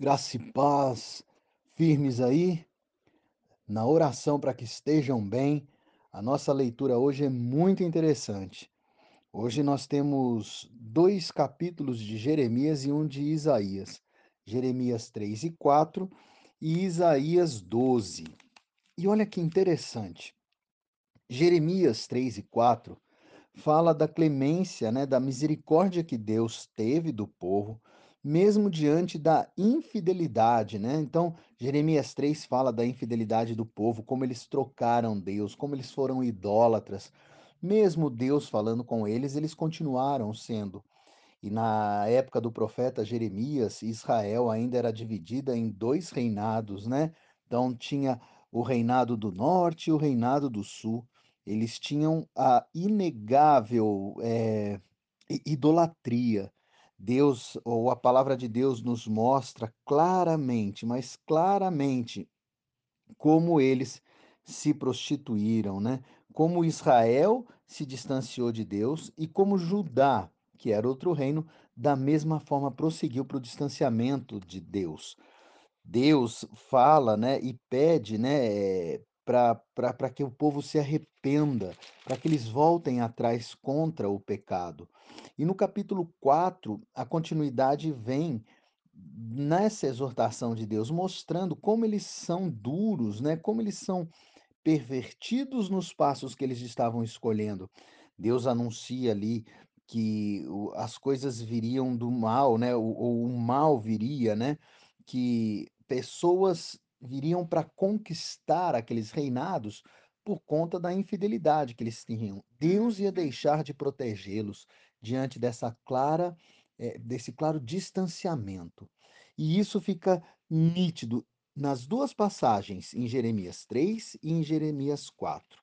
Graça e paz, firmes aí, na oração para que estejam bem. A nossa leitura hoje é muito interessante. Hoje nós temos dois capítulos de Jeremias e um de Isaías. Jeremias 3 e 4 e Isaías 12. E olha que interessante. Jeremias 3 e 4 fala da clemência, né, da misericórdia que Deus teve do povo, mesmo diante da infidelidade, né? Então, Jeremias 3 fala da infidelidade do povo, como eles trocaram Deus, como eles foram idólatras. Mesmo Deus falando com eles, eles continuaram sendo. E na época do profeta Jeremias, Israel ainda era dividida em dois reinados, né? Então tinha o reinado do norte e o reinado do sul. Eles tinham a inegável eh, idolatria. Deus, ou a palavra de Deus nos mostra claramente, mas claramente, como eles se prostituíram, né? Como Israel se distanciou de Deus e como Judá, que era outro reino, da mesma forma prosseguiu para o distanciamento de Deus. Deus fala, né, e pede, né, para que o povo se arrependa, para que eles voltem atrás contra o pecado. E no capítulo 4, a continuidade vem nessa exortação de Deus, mostrando como eles são duros, né, como eles são pervertidos nos passos que eles estavam escolhendo. Deus anuncia ali que as coisas viriam do mal, né, ou ou o mal viria, né, que pessoas viriam para conquistar aqueles reinados por conta da infidelidade que eles tinham. Deus ia deixar de protegê-los diante dessa clara, eh, desse claro distanciamento. E isso fica nítido nas duas passagens, em Jeremias 3 e em Jeremias 4.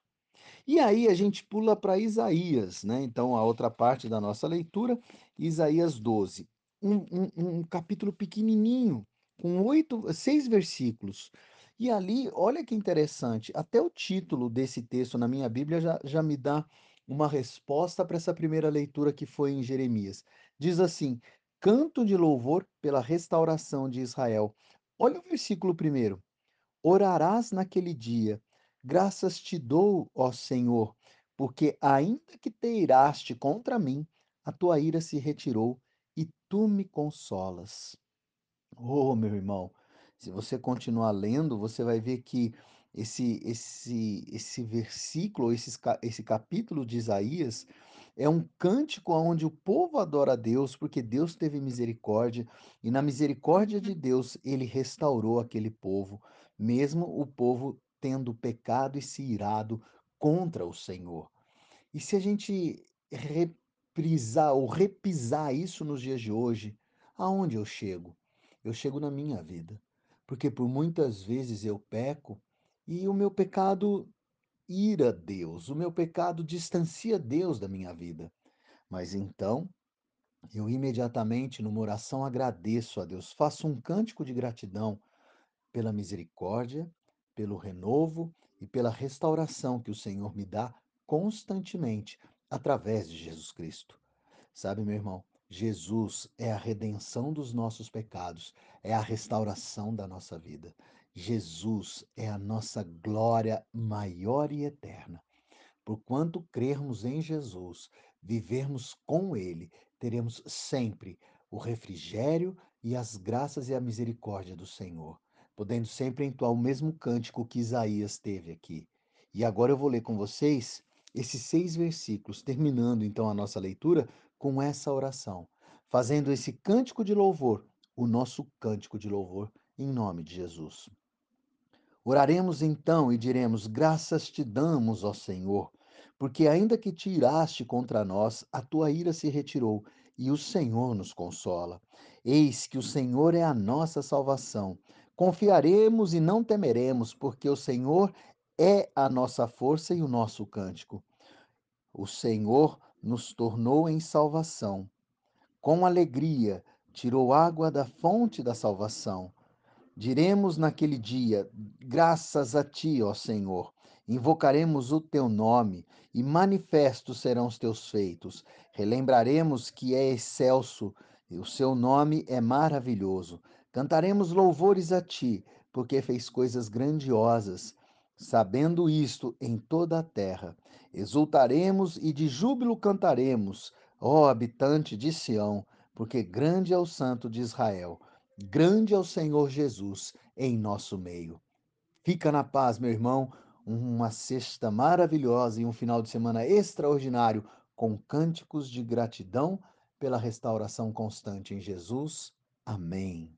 E aí a gente pula para Isaías, né? Então, a outra parte da nossa leitura, Isaías 12. Um, um, um capítulo pequenininho, com oito, seis versículos. E ali, olha que interessante, até o título desse texto na minha Bíblia já, já me dá uma resposta para essa primeira leitura que foi em Jeremias. Diz assim: Canto de louvor pela restauração de Israel. Olha o versículo primeiro. Orarás naquele dia, graças te dou, ó Senhor, porque ainda que te iraste contra mim, a tua ira se retirou e tu me consolas. Oh, meu irmão, se você continuar lendo, você vai ver que esse esse esse versículo, esses ca esse capítulo de Isaías é um cântico onde o povo adora a Deus, porque Deus teve misericórdia, e na misericórdia de Deus ele restaurou aquele povo, mesmo o povo tendo pecado e se irado contra o Senhor. E se a gente reprisar ou repisar isso nos dias de hoje, aonde eu chego? Eu chego na minha vida, porque por muitas vezes eu peco e o meu pecado ira Deus, o meu pecado distancia Deus da minha vida. Mas então, eu imediatamente, numa oração, agradeço a Deus, faço um cântico de gratidão pela misericórdia, pelo renovo e pela restauração que o Senhor me dá constantemente através de Jesus Cristo. Sabe, meu irmão, Jesus é a redenção dos nossos pecados, é a restauração da nossa vida. Jesus é a nossa glória maior e eterna. Porquanto crermos em Jesus, vivermos com Ele, teremos sempre o refrigério e as graças e a misericórdia do Senhor, podendo sempre entoar o mesmo cântico que Isaías teve aqui. E agora eu vou ler com vocês esses seis versículos, terminando então a nossa leitura com essa oração, fazendo esse cântico de louvor, o nosso cântico de louvor, em nome de Jesus. Oraremos então e diremos: Graças te damos, ó Senhor, porque ainda que te iraste contra nós, a tua ira se retirou e o Senhor nos consola. Eis que o Senhor é a nossa salvação. Confiaremos e não temeremos, porque o Senhor é a nossa força e o nosso cântico. O Senhor nos tornou em salvação. Com alegria, tirou água da fonte da salvação. Diremos naquele dia: Graças a ti, ó Senhor. Invocaremos o teu nome e manifestos serão os teus feitos. Relembraremos que é excelso, e o seu nome é maravilhoso. Cantaremos louvores a ti, porque fez coisas grandiosas. Sabendo isto em toda a terra, exultaremos e de júbilo cantaremos, ó habitante de Sião, porque grande é o Santo de Israel, grande é o Senhor Jesus em nosso meio. Fica na paz, meu irmão, uma sexta maravilhosa e um final de semana extraordinário com cânticos de gratidão pela restauração constante em Jesus. Amém.